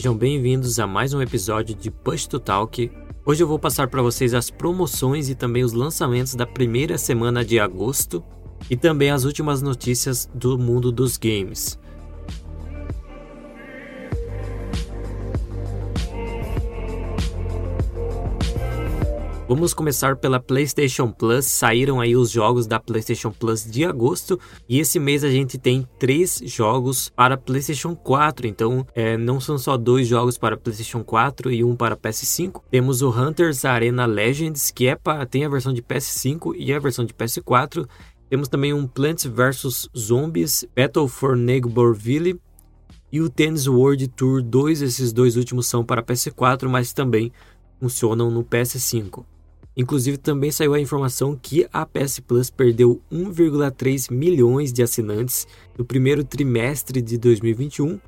Sejam bem-vindos a mais um episódio de Push to Talk. Hoje eu vou passar para vocês as promoções e também os lançamentos da primeira semana de agosto e também as últimas notícias do mundo dos games. Vamos começar pela PlayStation Plus. Saíram aí os jogos da PlayStation Plus de agosto e esse mês a gente tem três jogos para PlayStation 4. Então, é, não são só dois jogos para PlayStation 4 e um para PS5. Temos o Hunters Arena Legends, que é para tem a versão de PS5 e a versão de PS4. Temos também um Plants vs Zombies Battle for Neighborville e o Tennis World Tour 2. Esses dois últimos são para PS4, mas também funcionam no PS5. Inclusive, também saiu a informação que a PS Plus perdeu 1,3 milhões de assinantes no primeiro trimestre de 2021.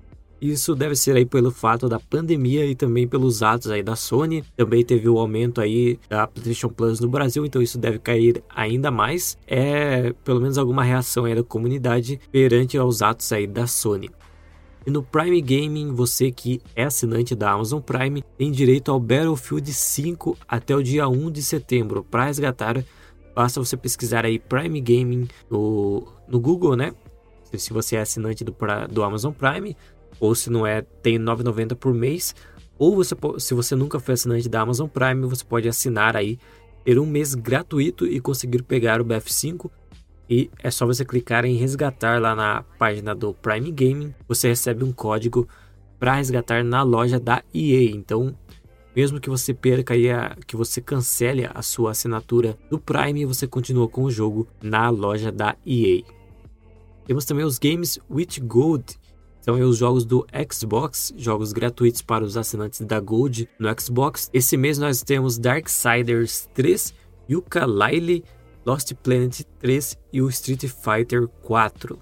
Isso deve ser aí pelo fato da pandemia e também pelos atos aí da Sony. Também teve o aumento aí da PlayStation Plus no Brasil, então isso deve cair ainda mais. É pelo menos alguma reação aí da comunidade perante aos atos aí da Sony. E no Prime Gaming, você que é assinante da Amazon Prime tem direito ao Battlefield 5 até o dia 1 de setembro. Para resgatar, basta você pesquisar aí Prime Gaming no, no Google, né? Se você é assinante do, do Amazon Prime, ou se não é, tem 9,90 por mês. Ou você, se você nunca foi assinante da Amazon Prime, você pode assinar aí, ter um mês gratuito e conseguir pegar o BF5 e é só você clicar em resgatar lá na página do Prime Gaming, você recebe um código para resgatar na loja da EA. Então, mesmo que você perca e que você cancele a sua assinatura do Prime, você continua com o jogo na loja da EA. Temos também os games with Gold, são os jogos do Xbox, jogos gratuitos para os assinantes da Gold no Xbox. Esse mês nós temos Darksiders 3, Yooka-Laylee Lost Planet 3 e o Street Fighter 4.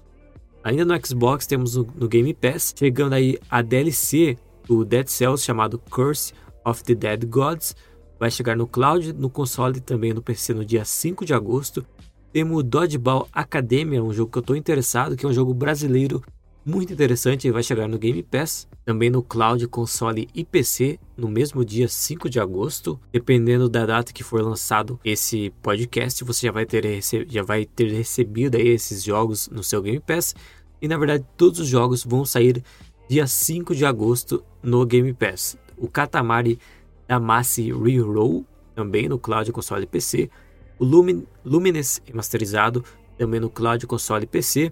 Ainda no Xbox temos no, Game Pass, chegando aí a DLC do Dead Cells chamado Curse of the Dead Gods. Vai chegar no cloud, no console e também no PC no dia 5 de agosto. Temos Dodgeball Academia, um jogo que eu estou interessado, que é um jogo brasileiro muito interessante e vai chegar no Game Pass, também no cloud, console e PC no mesmo dia 5 de agosto. Dependendo da data que for lançado esse podcast, você já vai ter, já vai ter recebido esses jogos no seu Game Pass. E na verdade, todos os jogos vão sair dia 5 de agosto no Game Pass. O Katamari Damacy Reroll, também no cloud, console e PC. O Lumin Lumines remasterizado, também no cloud, console e PC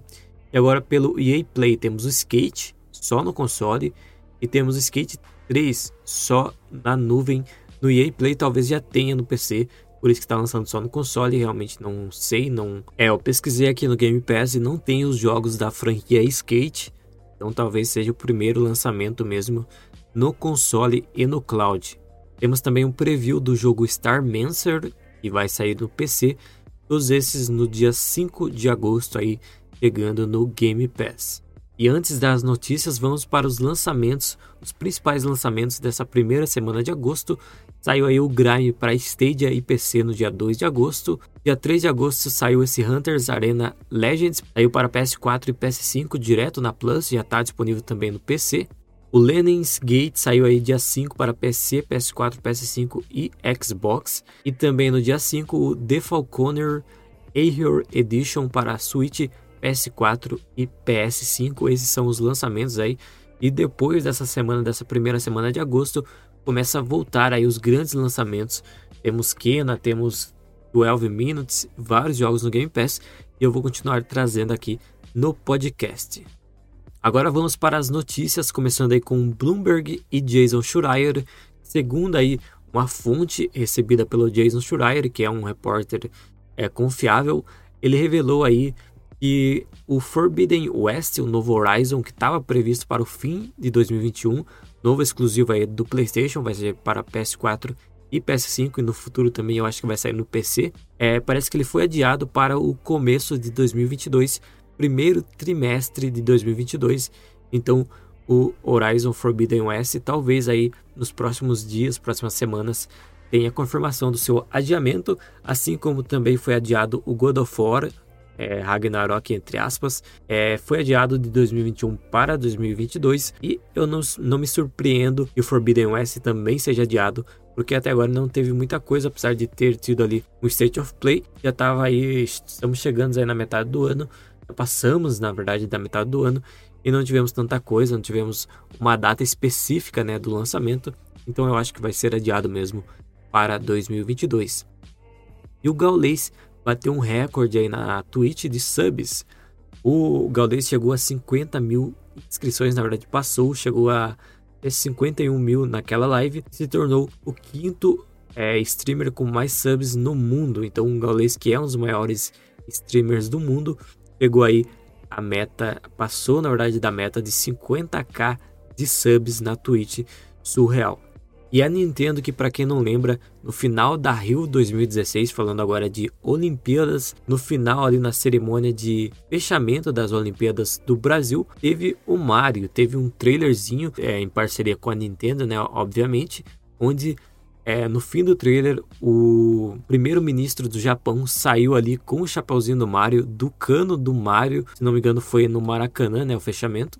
e agora pelo EA Play temos o Skate só no console e temos o Skate 3 só na nuvem. No EA Play talvez já tenha no PC, por isso que está lançando só no console, realmente não sei, não. É, eu pesquisei aqui no Game Pass e não tem os jogos da franquia Skate, então talvez seja o primeiro lançamento mesmo no console e no cloud. Temos também um preview do jogo Star Mancer, que vai sair no PC, todos esses no dia 5 de agosto aí chegando no Game Pass. E antes das notícias, vamos para os lançamentos, os principais lançamentos dessa primeira semana de agosto. Saiu aí o Grime para Stadia e PC no dia 2 de agosto. Dia 3 de agosto saiu esse Hunters Arena Legends, saiu para PS4 e PS5 direto na Plus, já está disponível também no PC. O Lenin's Gate saiu aí dia 5 para PC, PS4, PS5 e Xbox. E também no dia 5 o The Falconer Air Edition para Switch PS4 e PS5. Esses são os lançamentos aí. E depois dessa semana, dessa primeira semana de agosto, começa a voltar aí os grandes lançamentos. Temos Kena, temos 12 Minutes, vários jogos no Game Pass e eu vou continuar trazendo aqui no podcast. Agora vamos para as notícias, começando aí com Bloomberg e Jason Schreier, segundo aí uma fonte recebida pelo Jason Schreier, que é um repórter é, confiável, ele revelou aí e o Forbidden West, o novo Horizon, que estava previsto para o fim de 2021, novo exclusivo aí do PlayStation, vai ser para PS4 e PS5 e no futuro também eu acho que vai sair no PC. É, parece que ele foi adiado para o começo de 2022, primeiro trimestre de 2022. Então, o Horizon Forbidden West talvez aí nos próximos dias, próximas semanas, tenha confirmação do seu adiamento, assim como também foi adiado o God of War é, Ragnarok, entre aspas, é, foi adiado de 2021 para 2022 e eu não, não me surpreendo que o Forbidden West também seja adiado, porque até agora não teve muita coisa, apesar de ter tido ali um State of Play, já estava aí, estamos chegando aí na metade do ano, passamos na verdade da metade do ano e não tivemos tanta coisa, não tivemos uma data específica né, do lançamento, então eu acho que vai ser adiado mesmo para 2022. E o Gaules bateu um recorde aí na Twitch de subs. O Gaules chegou a 50 mil inscrições, na verdade passou, chegou a 51 mil naquela live, se tornou o quinto é, streamer com mais subs no mundo. Então o Gaules, que é um dos maiores streamers do mundo, pegou aí a meta, passou na verdade da meta de 50k de subs na Twitch surreal. E a Nintendo, que para quem não lembra, no final da Rio 2016, falando agora de Olimpíadas, no final ali na cerimônia de fechamento das Olimpíadas do Brasil, teve o Mario, teve um trailerzinho é, em parceria com a Nintendo, né, obviamente, onde é, no fim do trailer, o primeiro-ministro do Japão saiu ali com o chapeuzinho do Mario, do cano do Mario, se não me engano foi no Maracanã, né, o fechamento.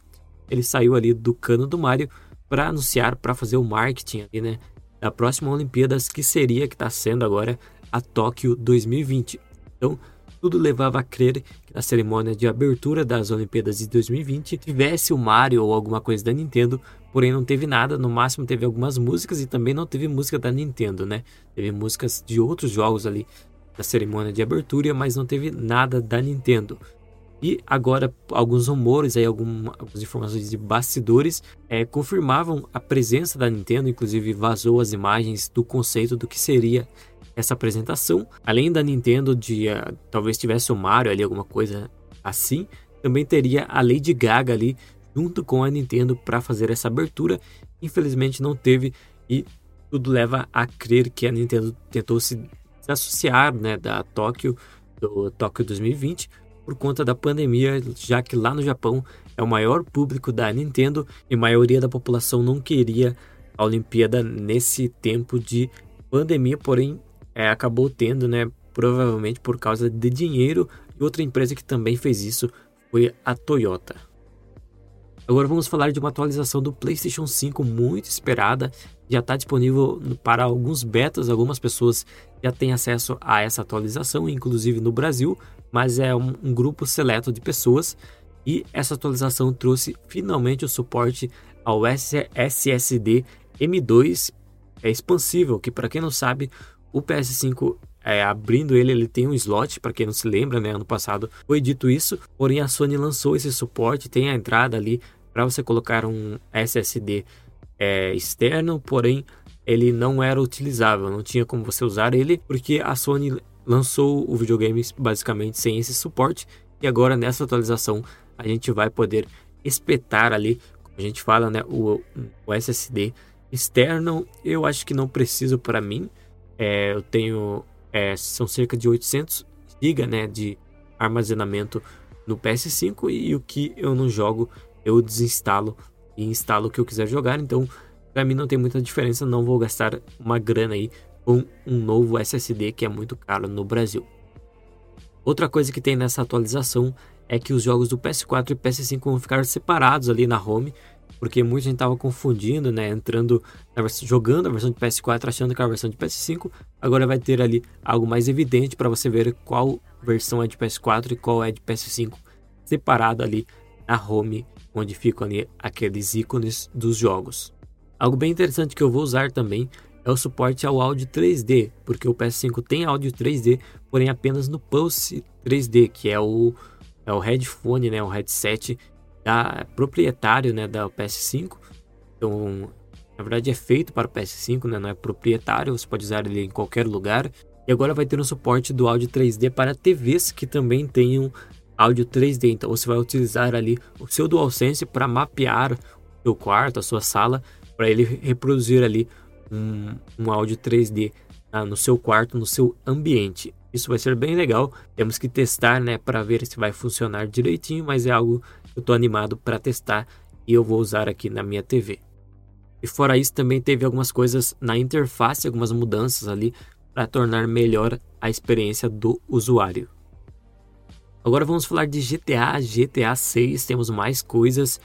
Ele saiu ali do cano do Mario para anunciar, para fazer o marketing ali, né, da próxima Olimpíadas que seria que está sendo agora a Tóquio 2020. Então, tudo levava a crer que na cerimônia de abertura das Olimpíadas de 2020 tivesse o Mario ou alguma coisa da Nintendo, porém não teve nada, no máximo teve algumas músicas e também não teve música da Nintendo, né? Teve músicas de outros jogos ali da cerimônia de abertura, mas não teve nada da Nintendo. E agora alguns rumores, aí, algumas informações de bastidores é, confirmavam a presença da Nintendo, inclusive vazou as imagens do conceito do que seria essa apresentação. Além da Nintendo, de uh, talvez tivesse o Mario ali, alguma coisa assim, também teria a Lady Gaga ali junto com a Nintendo para fazer essa abertura. Infelizmente não teve e tudo leva a crer que a Nintendo tentou se, se associar né, da Tóquio, do Tóquio 2020, por conta da pandemia, já que lá no Japão é o maior público da Nintendo e a maioria da população não queria a Olimpíada nesse tempo de pandemia, porém é, acabou tendo, né, provavelmente por causa de dinheiro, e outra empresa que também fez isso foi a Toyota. Agora vamos falar de uma atualização do PlayStation 5 muito esperada. Já está disponível para alguns betas, algumas pessoas já têm acesso a essa atualização, inclusive no Brasil, mas é um, um grupo seleto de pessoas. E essa atualização trouxe finalmente o suporte ao SSD M2 é expansível, que para quem não sabe, o PS5 é, abrindo ele, ele tem um slot, para quem não se lembra, né? Ano passado foi dito isso, porém a Sony lançou esse suporte, tem a entrada ali para você colocar um SSD é, externo, porém ele não era utilizável, não tinha como você usar ele, porque a Sony lançou o videogame basicamente sem esse suporte, e agora nessa atualização a gente vai poder espetar ali, como a gente fala, né, o, o SSD externo. Eu acho que não preciso para mim, é, eu tenho. É, são cerca de 800 GB né, de armazenamento no PS5 e o que eu não jogo eu desinstalo e instalo o que eu quiser jogar. Então, para mim não tem muita diferença, não vou gastar uma grana aí com um novo SSD que é muito caro no Brasil. Outra coisa que tem nessa atualização é que os jogos do PS4 e PS5 vão ficar separados ali na home porque muita gente estava confundindo, né? Entrando, jogando a versão de PS4, achando que era a versão de PS5. Agora vai ter ali algo mais evidente para você ver qual versão é de PS4 e qual é de PS5, separado ali na home, onde ficam ali aqueles ícones dos jogos. Algo bem interessante que eu vou usar também é o suporte ao áudio 3D, porque o PS5 tem áudio 3D, porém apenas no Pulse 3D, que é o, é o headphone, né, o headset proprietário né, da PS5. Então, na verdade é feito para o PS5, né, não é proprietário, você pode usar ele em qualquer lugar. E agora vai ter um suporte do áudio 3D para TVs que também tenham áudio 3D. Então você vai utilizar ali o seu DualSense para mapear o seu quarto, a sua sala, para ele reproduzir ali um, um áudio 3D ah, no seu quarto, no seu ambiente. Isso vai ser bem legal. Temos que testar, né, para ver se vai funcionar direitinho, mas é algo eu estou animado para testar e eu vou usar aqui na minha TV. E fora isso, também teve algumas coisas na interface, algumas mudanças ali para tornar melhor a experiência do usuário. Agora vamos falar de GTA, GTA 6, temos mais coisas.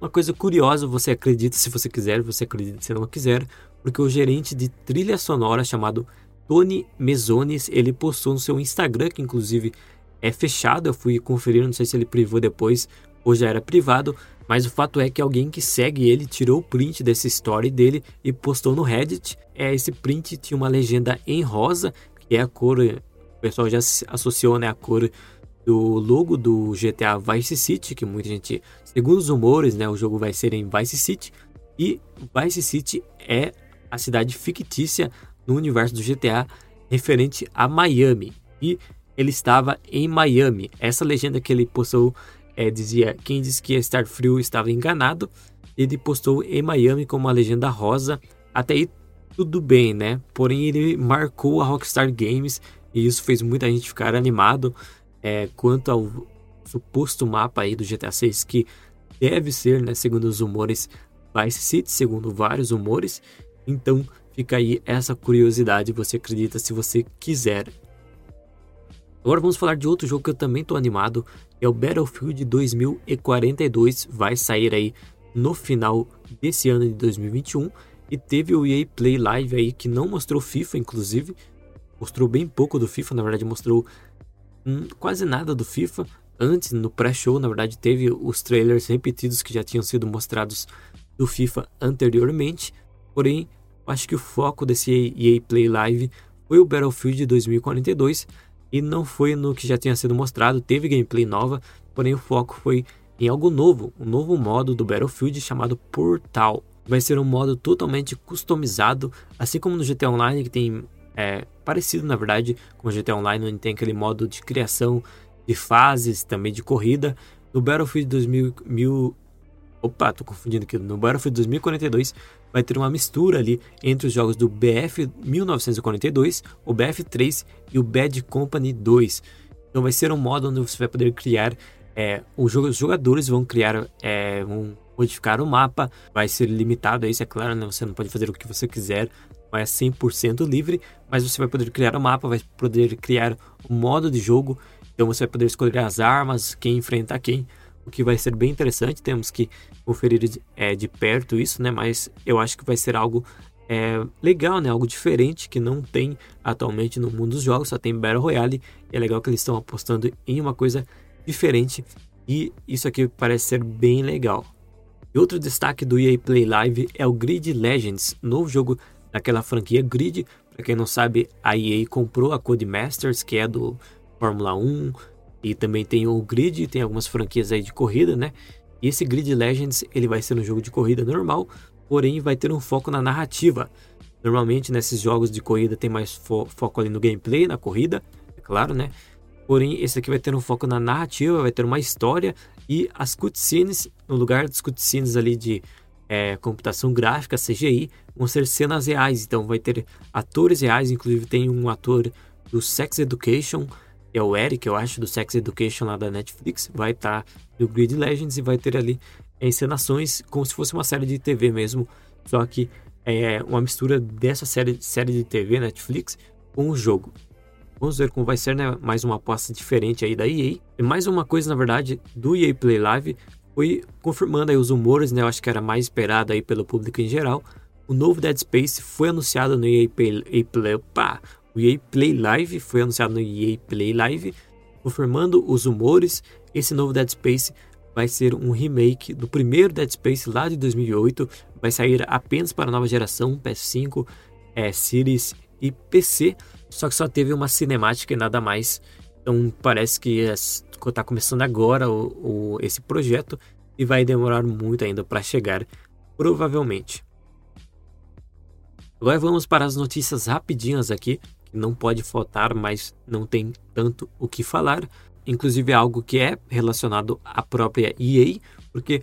Uma coisa curiosa, você acredita se você quiser, você acredita se não quiser, porque o gerente de trilha sonora chamado Tony Mesones, ele postou no seu Instagram, que inclusive é fechado, eu fui conferir, não sei se ele privou depois ou já era privado, mas o fato é que alguém que segue ele tirou o print dessa story dele e postou no Reddit. É, esse print tinha uma legenda em rosa, que é a cor, o pessoal já associou né, a cor do logo do GTA Vice City, que muita gente, segundo os rumores, né, o jogo vai ser em Vice City, e Vice City é a cidade fictícia no universo do GTA referente a Miami. E ele estava em Miami. Essa legenda que ele postou é, dizia: quem disse que ia estar frio estava enganado. Ele postou em Miami com uma legenda rosa. Até aí tudo bem, né? Porém, ele marcou a Rockstar Games e isso fez muita gente ficar animado é, quanto ao suposto mapa aí do GTA 6 que deve ser, né, segundo os rumores, Vice City, segundo vários rumores. Então, fica aí essa curiosidade, você acredita se você quiser. Agora vamos falar de outro jogo que eu também estou animado, é o Battlefield 2042, vai sair aí no final desse ano de 2021 e teve o EA Play Live aí que não mostrou FIFA, inclusive, mostrou bem pouco do FIFA, na verdade mostrou hum, quase nada do FIFA. Antes, no pré-show, na verdade, teve os trailers repetidos que já tinham sido mostrados do FIFA anteriormente. Porém, acho que o foco desse EA Play Live foi o Battlefield 2042 e não foi no que já tinha sido mostrado, teve gameplay nova, porém o foco foi em algo novo, um novo modo do Battlefield chamado Portal. Vai ser um modo totalmente customizado, assim como no GTA Online, que tem é, parecido na verdade com o GTA Online, onde tem aquele modo de criação de fases, também de corrida. No Battlefield 2000, mil, opa, tô confundindo aqui, no Battlefield 2042 vai ter uma mistura ali entre os jogos do BF 1942, o BF3 e o Bad Company 2. Então vai ser um modo onde você vai poder criar, é, os jogadores vão criar, é, modificar o mapa, vai ser limitado isso, é claro, né? você não pode fazer o que você quiser, não é 100% livre, mas você vai poder criar o mapa, vai poder criar o modo de jogo, então você vai poder escolher as armas, quem enfrenta quem, o que vai ser bem interessante. Temos que conferir de, é, de perto isso, né? Mas eu acho que vai ser algo é, legal, né? Algo diferente que não tem atualmente no mundo dos jogos, só tem Battle Royale. É legal que eles estão apostando em uma coisa diferente e isso aqui parece ser bem legal. E outro destaque do EA Play Live é o Grid Legends, novo jogo daquela franquia Grid. Para quem não sabe, a EA comprou a Codemasters, que é do Fórmula 1, e também tem o Grid, tem algumas franquias aí de corrida, né? E esse Grid Legends, ele vai ser um jogo de corrida normal, porém vai ter um foco na narrativa. Normalmente nesses jogos de corrida tem mais fo foco ali no gameplay, na corrida, é claro, né? Porém, esse aqui vai ter um foco na narrativa, vai ter uma história e as cutscenes, no lugar das cutscenes ali de é, computação gráfica, CGI, vão ser cenas reais. Então vai ter atores reais, inclusive tem um ator do Sex Education, é o Eric, eu acho, do Sex Education lá da Netflix, vai estar tá no Grid Legends e vai ter ali encenações como se fosse uma série de TV mesmo, só que é uma mistura dessa série, série de TV Netflix com o jogo. Vamos ver como vai ser, né? Mais uma aposta diferente aí da EA. E mais uma coisa, na verdade, do EA Play Live foi confirmando aí os rumores, né? Eu acho que era mais esperado aí pelo público em geral. O novo Dead Space foi anunciado no EA Play, EA Play, opa, o EA Play Live foi anunciado no EA Play Live, confirmando os rumores. Esse novo Dead Space vai ser um remake do primeiro Dead Space lá de 2008. Vai sair apenas para a nova geração, PS5, é, Series e PC. Só que só teve uma cinemática e nada mais. Então parece que está começando agora o, o, esse projeto e vai demorar muito ainda para chegar, provavelmente. Agora vamos para as notícias rapidinhas aqui não pode faltar, mas não tem tanto o que falar. Inclusive é algo que é relacionado à própria EA, porque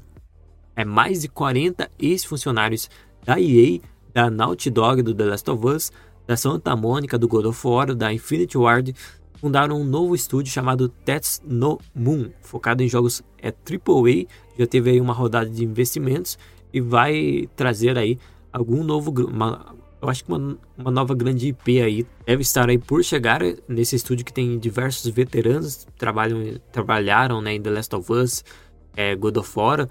é mais de 40 ex-funcionários da EA, da Naughty Dog do The Last of Us, da Santa Mônica do God of War, da Infinity Ward, fundaram um novo estúdio chamado Tets No Moon, focado em jogos é AAA, já teve aí uma rodada de investimentos e vai trazer aí algum novo uma, Eu acho que uma, uma nova grande IP aí deve estar aí por chegar nesse estúdio que tem diversos veteranos trabalham, trabalharam né, em The Last of Us, é, God of War.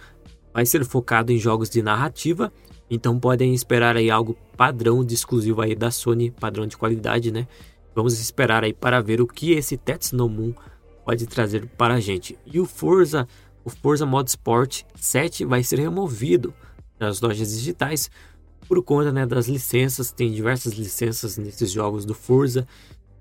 Vai ser focado em jogos de narrativa, então podem esperar aí algo padrão de exclusivo aí da Sony, padrão de qualidade, né? Vamos esperar aí para ver o que esse Tetsuno Moon pode trazer para a gente. E o Forza, o Forza Motorsport 7 vai ser removido das lojas digitais por conta né, das licenças. Tem diversas licenças nesses jogos do Forza,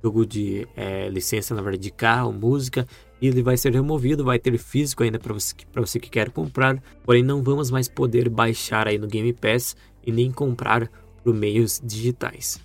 jogo de é, licença na verdade de carro, música. E ele vai ser removido, vai ter físico ainda para você, você que quer comprar. Porém, não vamos mais poder baixar aí no Game Pass e nem comprar por meios digitais.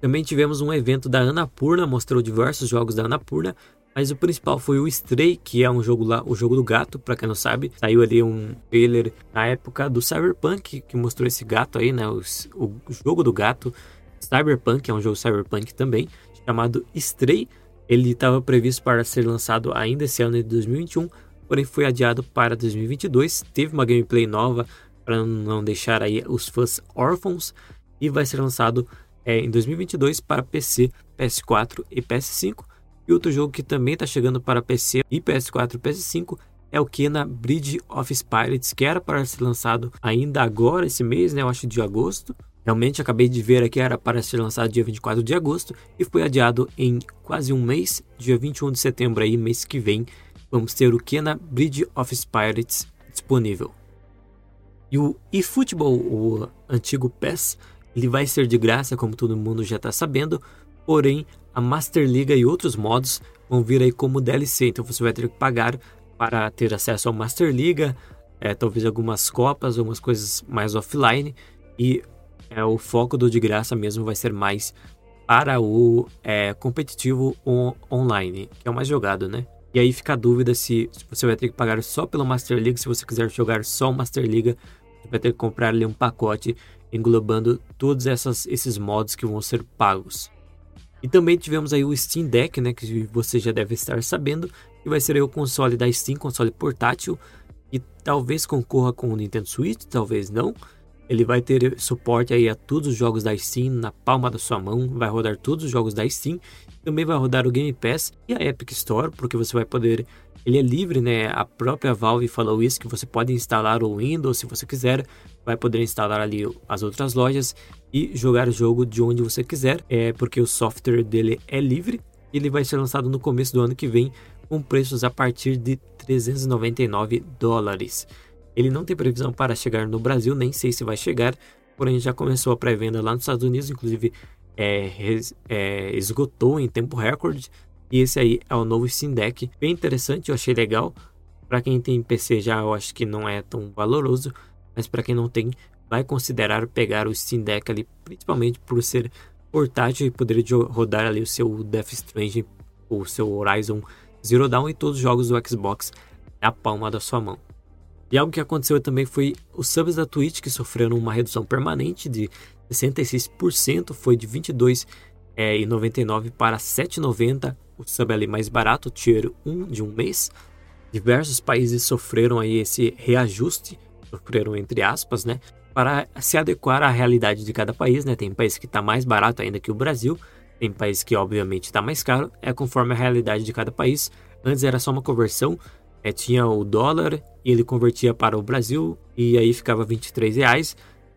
Também tivemos um evento da Anapurna, mostrou diversos jogos da Anapurna, mas o principal foi o Stray, que é um jogo lá, o jogo do gato, para quem não sabe. Saiu ali um trailer na época do Cyberpunk, que mostrou esse gato aí, né? O, o jogo do gato. Cyberpunk, é um jogo Cyberpunk também, chamado Stray. Ele estava previsto para ser lançado ainda esse ano de 2021, porém foi adiado para 2022. Teve uma gameplay nova para não deixar aí os fãs órfãos e vai ser lançado é, em 2022 para PC, PS4 e PS5. E outro jogo que também está chegando para PC e PS4 e PS5 é o Kena Bridge of Spirits, que era para ser lançado ainda agora, esse mês, né? Eu acho de agosto. Realmente acabei de ver aqui, era para ser lançado dia 24 de agosto e foi adiado em quase um mês, dia 21 de setembro aí, mês que vem, vamos ter o Kena Bridge of Spirits disponível. E o eFootball, o antigo PES, ele vai ser de graça, como todo mundo já está sabendo, porém a Master Liga e outros modos vão vir aí como DLC, então você vai ter que pagar para ter acesso ao Master Liga, é, talvez algumas copas, algumas coisas mais offline, e é, o foco do de graça mesmo vai ser mais para o é, competitivo on online, que é o mais jogado, né? E aí fica a dúvida se, você vai ter que pagar só pelo Master League, se você quiser jogar só o Master League, você vai ter que comprar ali um pacote englobando todos essas, esses modos que vão ser pagos. E também tivemos aí o Steam Deck, né, que você já deve estar sabendo, que vai ser o console da Steam, console portátil, e talvez concorra com o Nintendo Switch, talvez não. Ele vai ter suporte aí a todos os jogos da Steam na palma da sua mão, vai rodar todos os jogos da Steam, também vai rodar o Game Pass e a Epic Store, porque você vai poder ele é livre, né? A própria Valve falou isso que você pode instalar o Windows se você quiser, vai poder instalar ali as outras lojas e jogar o jogo de onde você quiser, é porque o software dele é livre. Ele vai ser lançado no começo do ano que vem com preços a partir de 399 dólares. Ele não tem previsão para chegar no Brasil, nem sei se vai chegar, porém já começou a pré-venda lá nos Estados Unidos, inclusive é, é, esgotou em tempo recorde. E esse aí é o novo Steam Deck, bem interessante, eu achei legal. Para quem tem PC já, eu acho que não é tão valoroso, mas para quem não tem, vai considerar pegar o Steam Deck ali, principalmente por ser portátil e poder rodar ali o seu Death Stranding, o seu Horizon Zero Dawn e todos os jogos do Xbox na palma da sua mão. E algo que aconteceu também foi os subs da Twitch que sofreram uma redução permanente de 66%, foi de 22,99 é, para 7,90 o sub ali mais barato, tier 1 de um mês. Diversos países sofreram aí esse reajuste sofreram entre aspas, né, para se adequar à realidade de cada país, né? Tem país que está mais barato ainda que o Brasil, tem país que obviamente está mais caro, é conforme a realidade de cada país. Antes era só uma conversão, é, tinha o dólar e ele convertia para o Brasil e aí ficava 23 reais.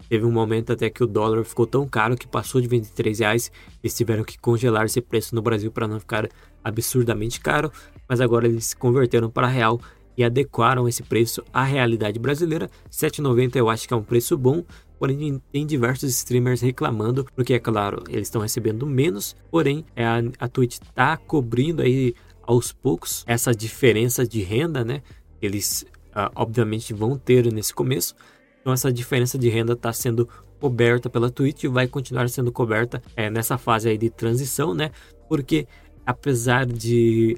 Teve um momento até que o dólar ficou tão caro que passou de 23 reais. Eles tiveram que congelar esse preço no Brasil para não ficar absurdamente caro, mas agora eles se converteram para real e adequaram esse preço à realidade brasileira. R$ 7,90 eu acho que é um preço bom, porém tem diversos streamers reclamando, porque é claro, eles estão recebendo menos, porém é a, a Twitch está cobrindo aí aos poucos essa diferença de renda, né? Eles uh, obviamente vão ter nesse começo, então essa diferença de renda está sendo coberta pela Twitch e vai continuar sendo coberta é, nessa fase aí de transição, né? Porque apesar de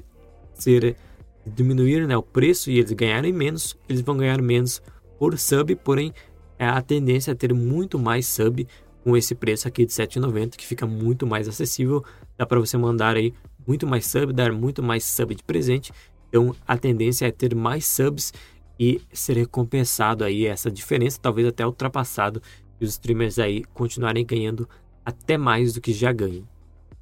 ser diminuir né, o preço e eles ganharem menos, eles vão ganhar menos por sub, porém é a tendência é ter muito mais sub com esse preço aqui de 7,90 que fica muito mais acessível, dá para você mandar aí muito mais sub, dar muito mais sub de presente. Então a tendência é ter mais subs e ser recompensado aí essa diferença, talvez até ultrapassado e os streamers aí continuarem ganhando até mais do que já ganham.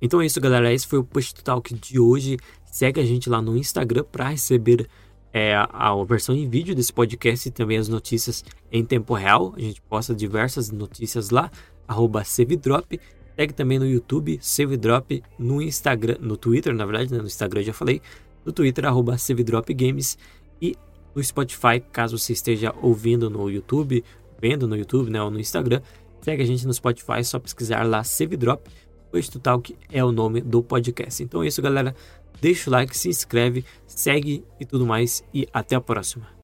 Então é isso, galera. Esse foi o Push Talk de hoje. Segue a gente lá no Instagram para receber é, a, versão em vídeo desse podcast e também as notícias em tempo real. A gente posta diversas notícias lá, arroba Sevidrop. Segue também no YouTube, Sevidrop, no Instagram, no Twitter, na verdade, né? no Instagram já falei, no Twitter, arroba Sevidrop Games e no Spotify, caso você esteja ouvindo no YouTube, vendo no YouTube, né, ou no Instagram, segue a gente no Spotify, só pesquisar lá Sevidrop. Push to Talk é o nome do podcast. Então é isso, galera. Deixa o like, se inscreve, segue e tudo mais. E até a próxima.